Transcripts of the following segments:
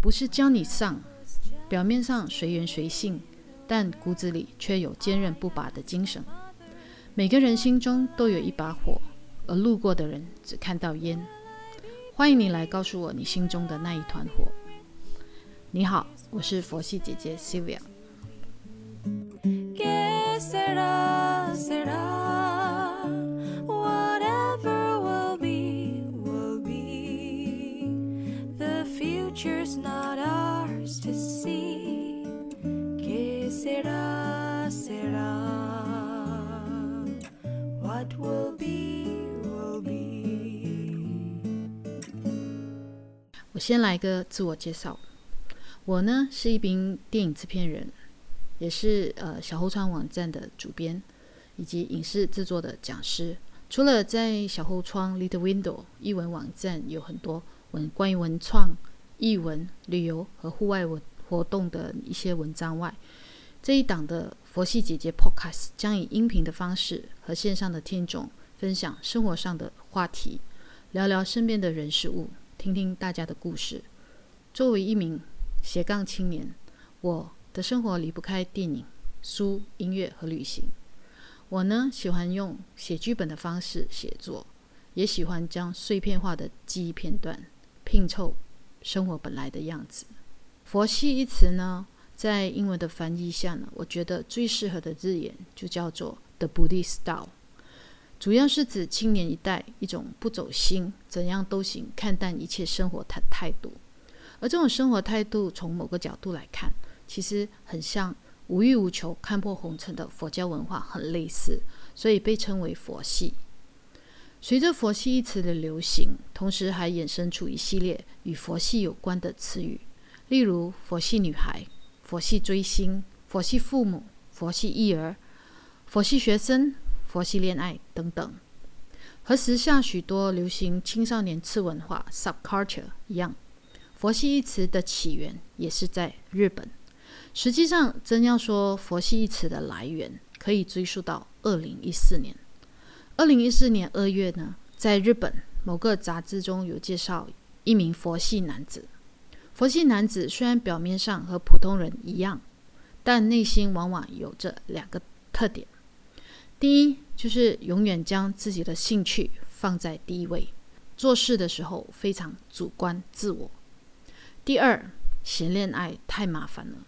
不是教你上，表面上随缘随性，但骨子里却有坚韧不拔的精神。每个人心中都有一把火，而路过的人只看到烟。欢迎你来告诉我你心中的那一团火。你好，我是佛系姐姐 Sylvia。我先来个自我介绍，我呢是一名电影制片人，也是呃小后窗网站的主编，以及影视制作的讲师。除了在小后窗 （Little Window） 译文网站有很多文关于文创、译文、旅游和户外文活动的一些文章外，这一档的佛系姐姐 Podcast 将以音频的方式和线上的听众分享生活上的话题，聊聊身边的人事物，听听大家的故事。作为一名斜杠青年，我的生活离不开电影、书、音乐和旅行。我呢，喜欢用写剧本的方式写作，也喜欢将碎片化的记忆片段拼凑生活本来的样子。佛系一词呢，在英文的翻译下呢，我觉得最适合的字眼就叫做 The Buddhist Style，主要是指青年一代一种不走心、怎样都行、看淡一切生活态态度。而这种生活态度，从某个角度来看，其实很像。无欲无求、看破红尘的佛教文化很类似，所以被称为佛系。随着“佛系”一词的流行，同时还衍生出一系列与佛系有关的词语，例如“佛系女孩”、“佛系追星”、“佛系父母”、“佛系育儿”、“佛系学生”、“佛系恋爱”等等。和时下许多流行青少年次文化 （subculture） 一样，“佛系”一词的起源也是在日本。实际上，真要说“佛系”一词的来源，可以追溯到二零一四年。二零一四年二月呢，在日本某个杂志中有介绍一名佛系男子。佛系男子虽然表面上和普通人一样，但内心往往有着两个特点：第一，就是永远将自己的兴趣放在第一位，做事的时候非常主观自我；第二，嫌恋爱太麻烦了。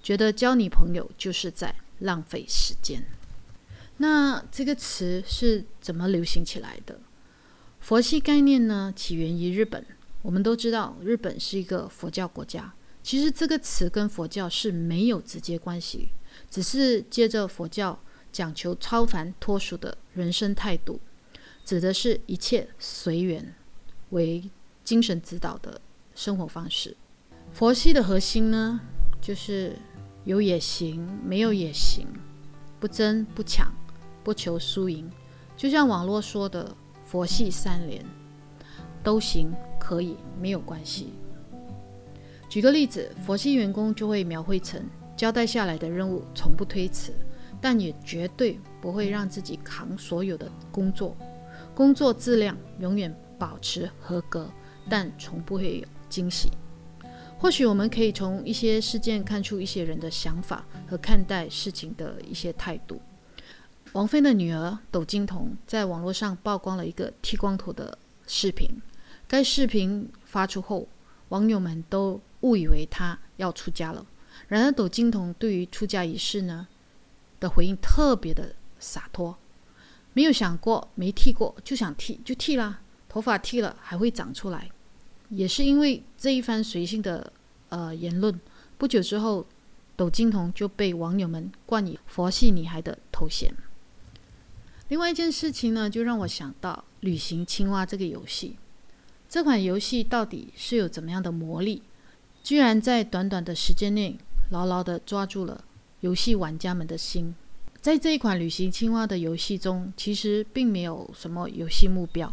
觉得交女朋友就是在浪费时间。那这个词是怎么流行起来的？佛系概念呢，起源于日本。我们都知道，日本是一个佛教国家。其实这个词跟佛教是没有直接关系，只是借着佛教讲求超凡脱俗的人生态度，指的是一切随缘为精神指导的生活方式。佛系的核心呢，就是。有也行，没有也行，不争不抢，不求输赢，就像网络说的“佛系三连”，都行，可以，没有关系。举个例子，佛系员工就会描绘成交代下来的任务从不推辞，但也绝对不会让自己扛所有的工作，工作质量永远保持合格，但从不会有惊喜。或许我们可以从一些事件看出一些人的想法和看待事情的一些态度。王菲的女儿窦靖童在网络上曝光了一个剃光头的视频。该视频发出后，网友们都误以为她要出家了。然而，窦靖童对于出家一事呢的回应特别的洒脱，没有想过没剃过就想剃就剃啦，头发剃了还会长出来。也是因为这一番随性的呃言论，不久之后，窦靖童就被网友们冠以“佛系女孩”的头衔。另外一件事情呢，就让我想到《旅行青蛙》这个游戏。这款游戏到底是有怎么样的魔力，居然在短短的时间内牢牢地抓住了游戏玩家们的心？在这一款《旅行青蛙》的游戏中，其实并没有什么游戏目标。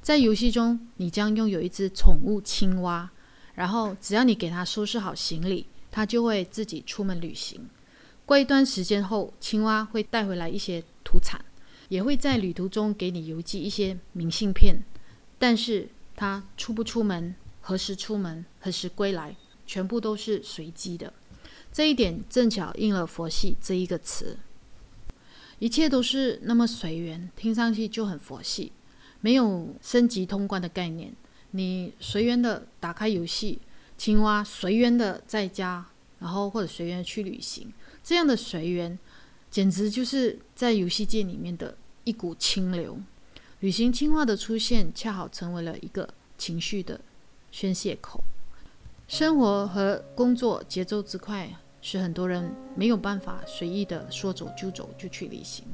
在游戏中，你将拥有一只宠物青蛙，然后只要你给它收拾好行李，它就会自己出门旅行。过一段时间后，青蛙会带回来一些土产，也会在旅途中给你邮寄一些明信片。但是他出不出门、何时出门、何时归来，全部都是随机的。这一点正巧应了“佛系”这一个词，一切都是那么随缘，听上去就很佛系，没有升级通关的概念。你随缘的打开游戏，青蛙随缘的在家，然后或者随缘去旅行，这样的随缘，简直就是在游戏界里面的一股清流。旅行青蛙的出现，恰好成为了一个情绪的宣泄口。生活和工作节奏之快，使很多人没有办法随意的说走就走就去旅行，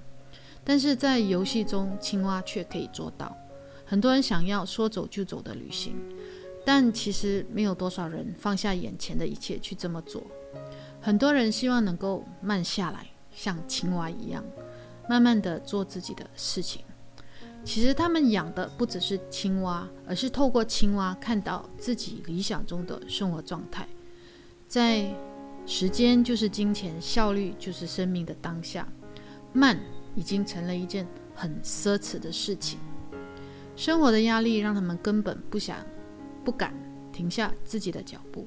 但是在游戏中，青蛙却可以做到。很多人想要说走就走的旅行，但其实没有多少人放下眼前的一切去这么做。很多人希望能够慢下来，像青蛙一样，慢慢的做自己的事情。其实他们养的不只是青蛙，而是透过青蛙看到自己理想中的生活状态。在时间就是金钱，效率就是生命的当下，慢已经成了一件很奢侈的事情。生活的压力让他们根本不想、不敢停下自己的脚步。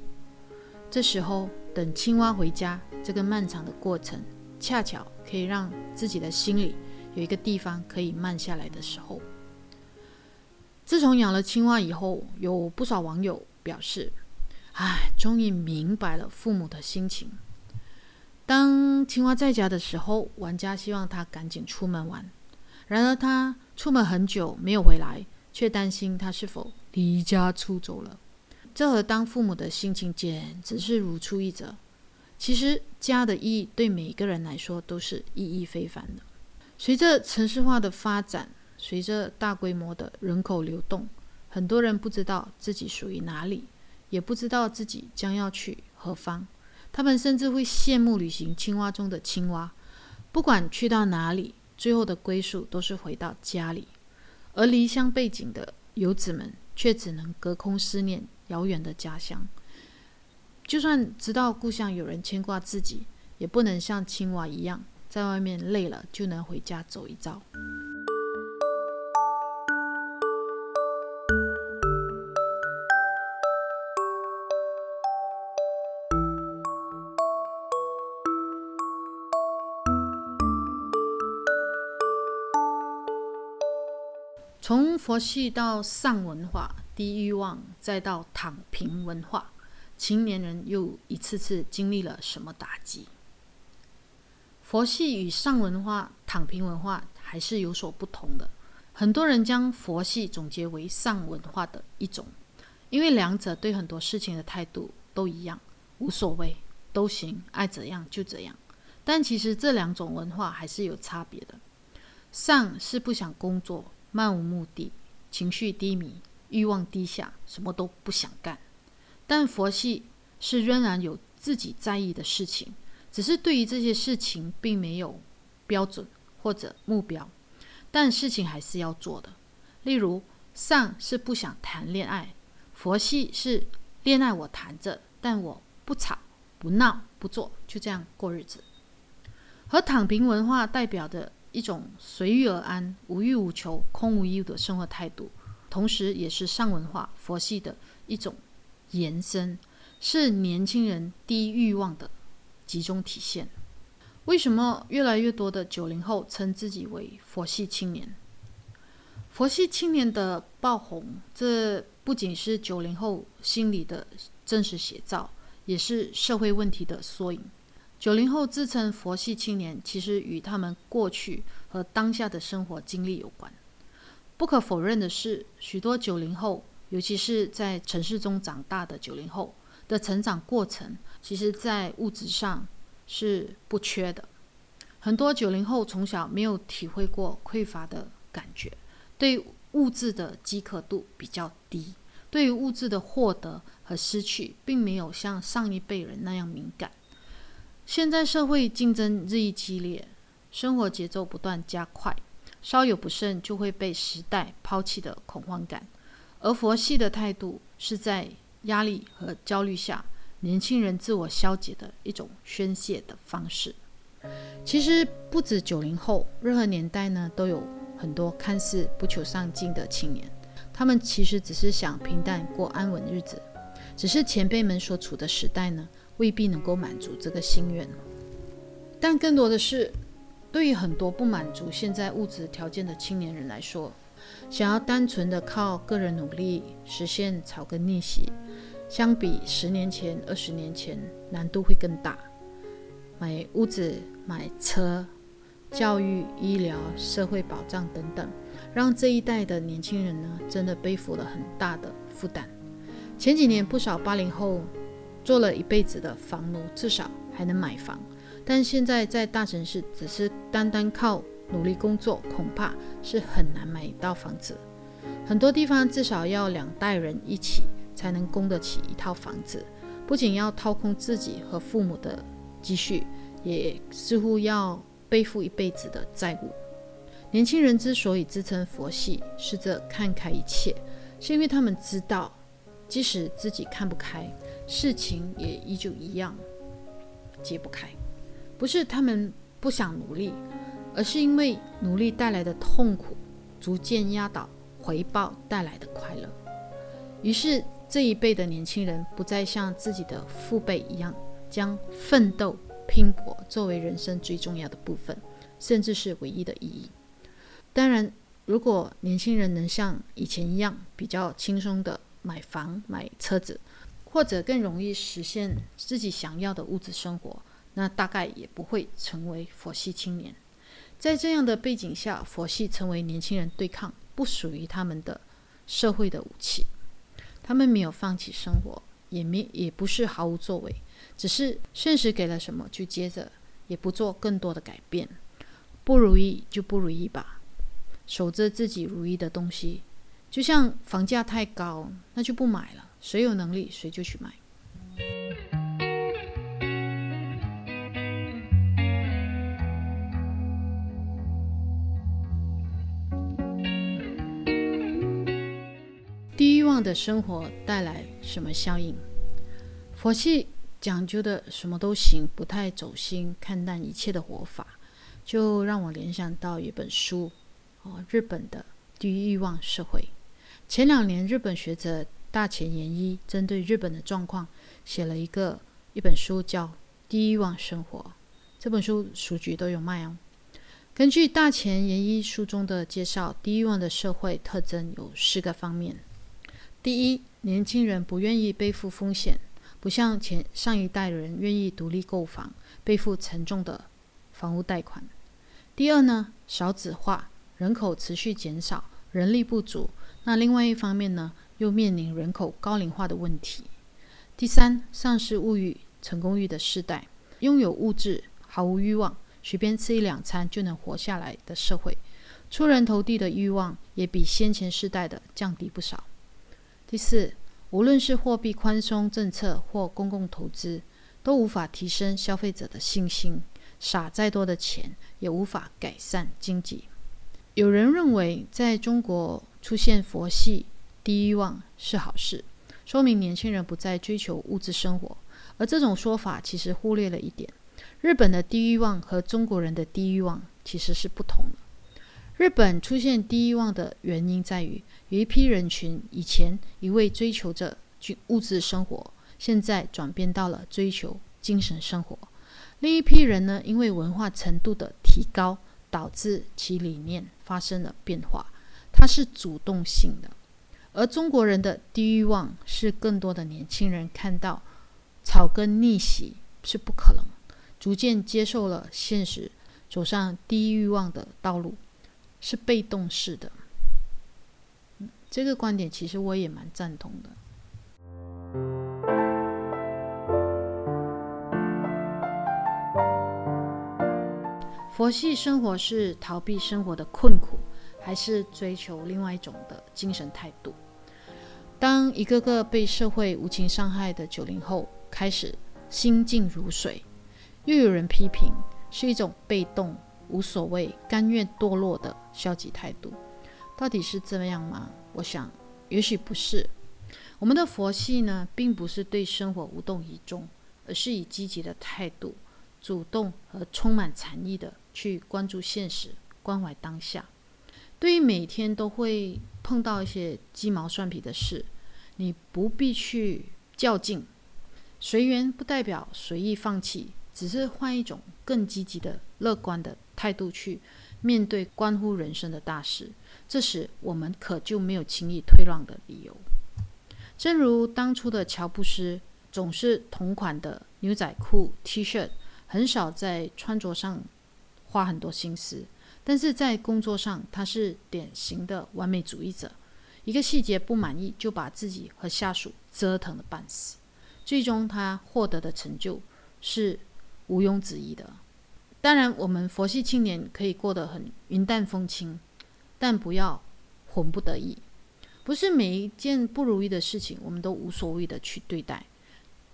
这时候，等青蛙回家，这个漫长的过程，恰巧可以让自己的心里有一个地方可以慢下来的时候。自从养了青蛙以后，有不少网友表示：“唉，终于明白了父母的心情。当青蛙在家的时候，玩家希望他赶紧出门玩。”然而，他出门很久没有回来，却担心他是否离家出走了。这和当父母的心情简直是如出一辙。其实，家的意义对每个人来说都是意义非凡的。随着城市化的发展，随着大规模的人口流动，很多人不知道自己属于哪里，也不知道自己将要去何方。他们甚至会羡慕旅行青蛙中的青蛙，不管去到哪里。最后的归宿都是回到家里，而离乡背井的游子们却只能隔空思念遥远的家乡。就算知道故乡有人牵挂自己，也不能像青蛙一样，在外面累了就能回家走一遭。从佛系到丧文化、低欲望，再到躺平文化，青年人又一次次经历了什么打击？佛系与丧文化、躺平文化还是有所不同的。很多人将佛系总结为丧文化的一种，因为两者对很多事情的态度都一样，无所谓，都行，爱怎样就怎样。但其实这两种文化还是有差别的。丧是不想工作。漫无目的，情绪低迷，欲望低下，什么都不想干。但佛系是仍然有自己在意的事情，只是对于这些事情并没有标准或者目标，但事情还是要做的。例如，上是不想谈恋爱，佛系是恋爱我谈着，但我不吵不闹不做，就这样过日子。和躺平文化代表的。一种随遇而安、无欲无求、空无一物的生活态度，同时也是上文化佛系的一种延伸，是年轻人低欲望的集中体现。为什么越来越多的九零后称自己为佛系青年？佛系青年的爆红，这不仅是九零后心理的真实写照，也是社会问题的缩影。九零后自称佛系青年，其实与他们过去和当下的生活经历有关。不可否认的是，许多九零后，尤其是在城市中长大的九零后的成长过程，其实在物质上是不缺的。很多九零后从小没有体会过匮乏的感觉，对物质的饥渴度比较低，对于物质的获得和失去，并没有像上一辈人那样敏感。现在社会竞争日益激烈，生活节奏不断加快，稍有不慎就会被时代抛弃的恐慌感。而佛系的态度是在压力和焦虑下，年轻人自我消解的一种宣泄的方式。其实不止九零后，任何年代呢都有很多看似不求上进的青年，他们其实只是想平淡过安稳日子。只是前辈们所处的时代呢，未必能够满足这个心愿。但更多的是，对于很多不满足现在物质条件的青年人来说，想要单纯的靠个人努力实现草根逆袭，相比十年前、二十年前，难度会更大。买屋子、买车、教育、医疗、社会保障等等，让这一代的年轻人呢，真的背负了很大的负担。前几年，不少八零后做了一辈子的房奴，至少还能买房。但现在在大城市，只是单单靠努力工作，恐怕是很难买到房子。很多地方至少要两代人一起才能供得起一套房子，不仅要掏空自己和父母的积蓄，也似乎要背负一辈子的债务。年轻人之所以自称佛系，试着看开一切，是因为他们知道。即使自己看不开，事情也依旧一样解不开。不是他们不想努力，而是因为努力带来的痛苦逐渐压倒回报带来的快乐。于是这一辈的年轻人不再像自己的父辈一样，将奋斗拼搏作为人生最重要的部分，甚至是唯一的意义。当然，如果年轻人能像以前一样比较轻松的。买房、买车子，或者更容易实现自己想要的物质生活，那大概也不会成为佛系青年。在这样的背景下，佛系成为年轻人对抗不属于他们的社会的武器。他们没有放弃生活，也没也不是毫无作为，只是现实给了什么就接着，也不做更多的改变。不如意就不如意吧，守着自己如意的东西。就像房价太高，那就不买了。谁有能力，谁就去买。望的生活带来什么效应？佛系讲究的什么都行，不太走心，看淡一切的活法，就让我联想到一本书，哦，日本的低欲望社会。前两年，日本学者大前研一针对日本的状况写了一个一本书，叫《低欲望生活》。这本书书局都有卖哦。根据大前研一书中的介绍，低欲望的社会特征有四个方面：第一，年轻人不愿意背负风险，不像前上一代人愿意独立购房，背负沉重的房屋贷款；第二呢，少子化，人口持续减少，人力不足。那另外一方面呢，又面临人口高龄化的问题。第三，丧失物欲、成功欲的时代，拥有物质毫无欲望，随便吃一两餐就能活下来的社会，出人头地的欲望也比先前世代的降低不少。第四，无论是货币宽松政策或公共投资，都无法提升消费者的信心，撒再多的钱也无法改善经济。有人认为，在中国。出现佛系低欲望是好事，说明年轻人不再追求物质生活。而这种说法其实忽略了一点：日本的低欲望和中国人的低欲望其实是不同的。日本出现低欲望的原因在于，有一批人群以前一味追求着物质生活，现在转变到了追求精神生活；另一批人呢，因为文化程度的提高，导致其理念发生了变化。它是主动性的，而中国人的低欲望是更多的年轻人看到草根逆袭是不可能，逐渐接受了现实，走上低欲望的道路，是被动式的。这个观点其实我也蛮赞同的。佛系生活是逃避生活的困苦。还是追求另外一种的精神态度。当一个个被社会无情伤害的九零后开始心静如水，又有人批评是一种被动、无所谓、甘愿堕落的消极态度。到底是这样吗？我想，也许不是。我们的佛系呢，并不是对生活无动于衷，而是以积极的态度，主动和充满禅意的去关注现实，关怀当下。对于每天都会碰到一些鸡毛蒜皮的事，你不必去较劲。随缘不代表随意放弃，只是换一种更积极的、乐观的态度去面对关乎人生的大事。这时，我们可就没有轻易退让的理由。正如当初的乔布斯，总是同款的牛仔裤、T 恤，很少在穿着上花很多心思。但是在工作上，他是典型的完美主义者，一个细节不满意，就把自己和下属折腾的半死。最终，他获得的成就是毋庸置疑的。当然，我们佛系青年可以过得很云淡风轻，但不要混不得意。不是每一件不如意的事情，我们都无所谓的去对待。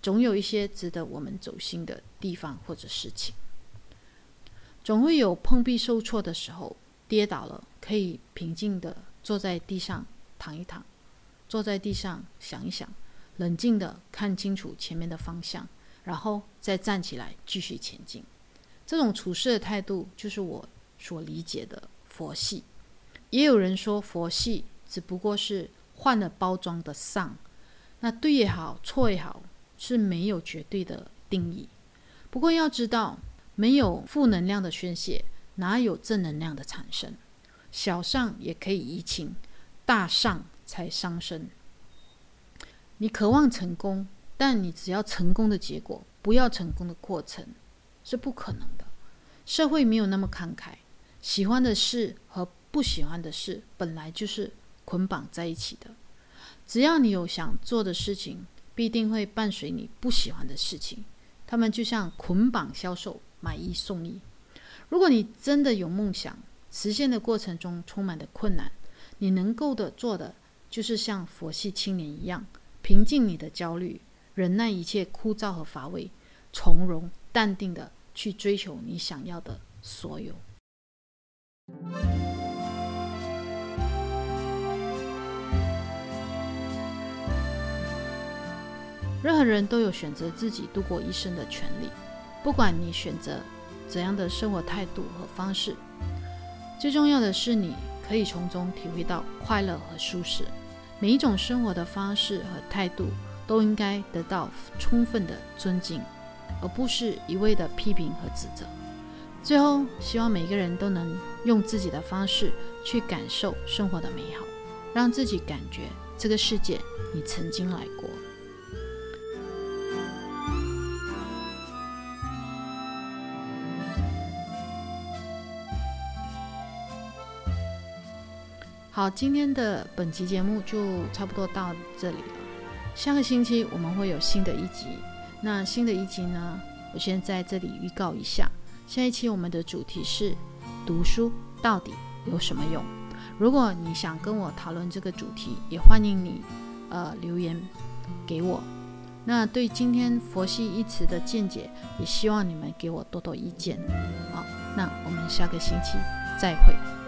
总有一些值得我们走心的地方或者事情。总会有碰壁受挫的时候，跌倒了可以平静的坐在地上躺一躺，坐在地上想一想。冷静的看清楚前面的方向，然后再站起来继续前进。这种处事的态度，就是我所理解的佛系。也有人说，佛系只不过是换了包装的丧。那对也好，错也好，是没有绝对的定义。不过要知道，没有负能量的宣泄，哪有正能量的产生？小上也可以移情，大上才伤身。你渴望成功，但你只要成功的结果，不要成功的过程，是不可能的。社会没有那么慷慨，喜欢的事和不喜欢的事本来就是捆绑在一起的。只要你有想做的事情，必定会伴随你不喜欢的事情。他们就像捆绑销售，买一送一。如果你真的有梦想，实现的过程中充满的困难，你能够的做的，就是像佛系青年一样。平静你的焦虑，忍耐一切枯燥和乏味，从容淡定的去追求你想要的所有。任何人都有选择自己度过一生的权利，不管你选择怎样的生活态度和方式，最重要的是你可以从中体会到快乐和舒适。每一种生活的方式和态度都应该得到充分的尊敬，而不是一味的批评和指责。最后，希望每个人都能用自己的方式去感受生活的美好，让自己感觉这个世界你曾经来过。好，今天的本期节目就差不多到这里了。下个星期我们会有新的一集。那新的一集呢，我先在这里预告一下。下一期我们的主题是读书到底有什么用？如果你想跟我讨论这个主题，也欢迎你呃留言给我。那对今天佛系一词的见解，也希望你们给我多多意见。好，那我们下个星期再会。